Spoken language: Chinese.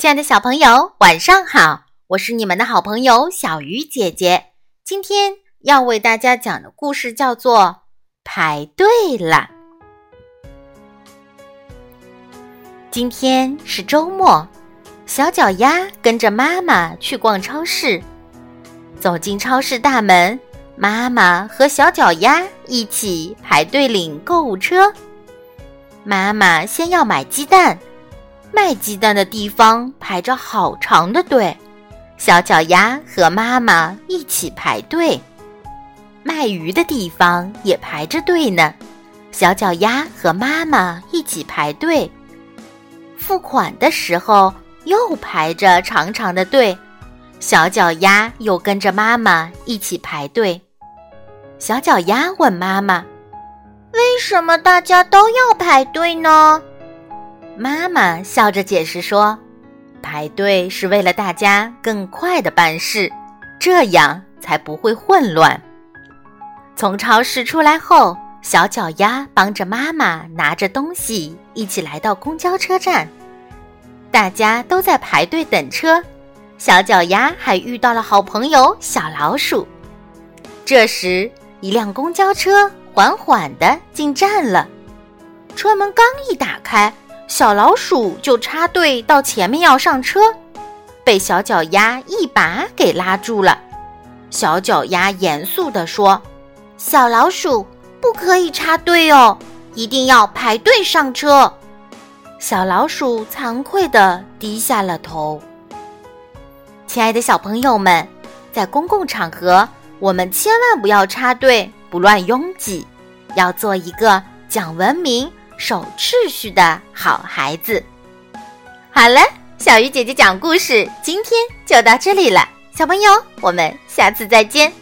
亲爱的小朋友，晚上好！我是你们的好朋友小鱼姐姐。今天要为大家讲的故事叫做《排队了》。今天是周末，小脚丫跟着妈妈去逛超市。走进超市大门，妈妈和小脚丫一起排队领购物车。妈妈先要买鸡蛋。卖鸡蛋的地方排着好长的队，小脚丫和妈妈一起排队。卖鱼的地方也排着队呢，小脚丫和妈妈一起排队。付款的时候又排着长长的队，小脚丫又跟着妈妈一起排队。小脚丫问妈妈：“为什么大家都要排队呢？”妈妈笑着解释说：“排队是为了大家更快的办事，这样才不会混乱。”从超市出来后，小脚丫帮着妈妈拿着东西，一起来到公交车站。大家都在排队等车，小脚丫还遇到了好朋友小老鼠。这时，一辆公交车缓缓地进站了，车门刚一打开。小老鼠就插队到前面要上车，被小脚丫一把给拉住了。小脚丫严肃地说：“小老鼠不可以插队哦，一定要排队上车。”小老鼠惭愧地低下了头。亲爱的小朋友们，在公共场合，我们千万不要插队，不乱拥挤，要做一个讲文明。守秩序的好孩子。好了，小鱼姐姐讲故事，今天就到这里了。小朋友，我们下次再见。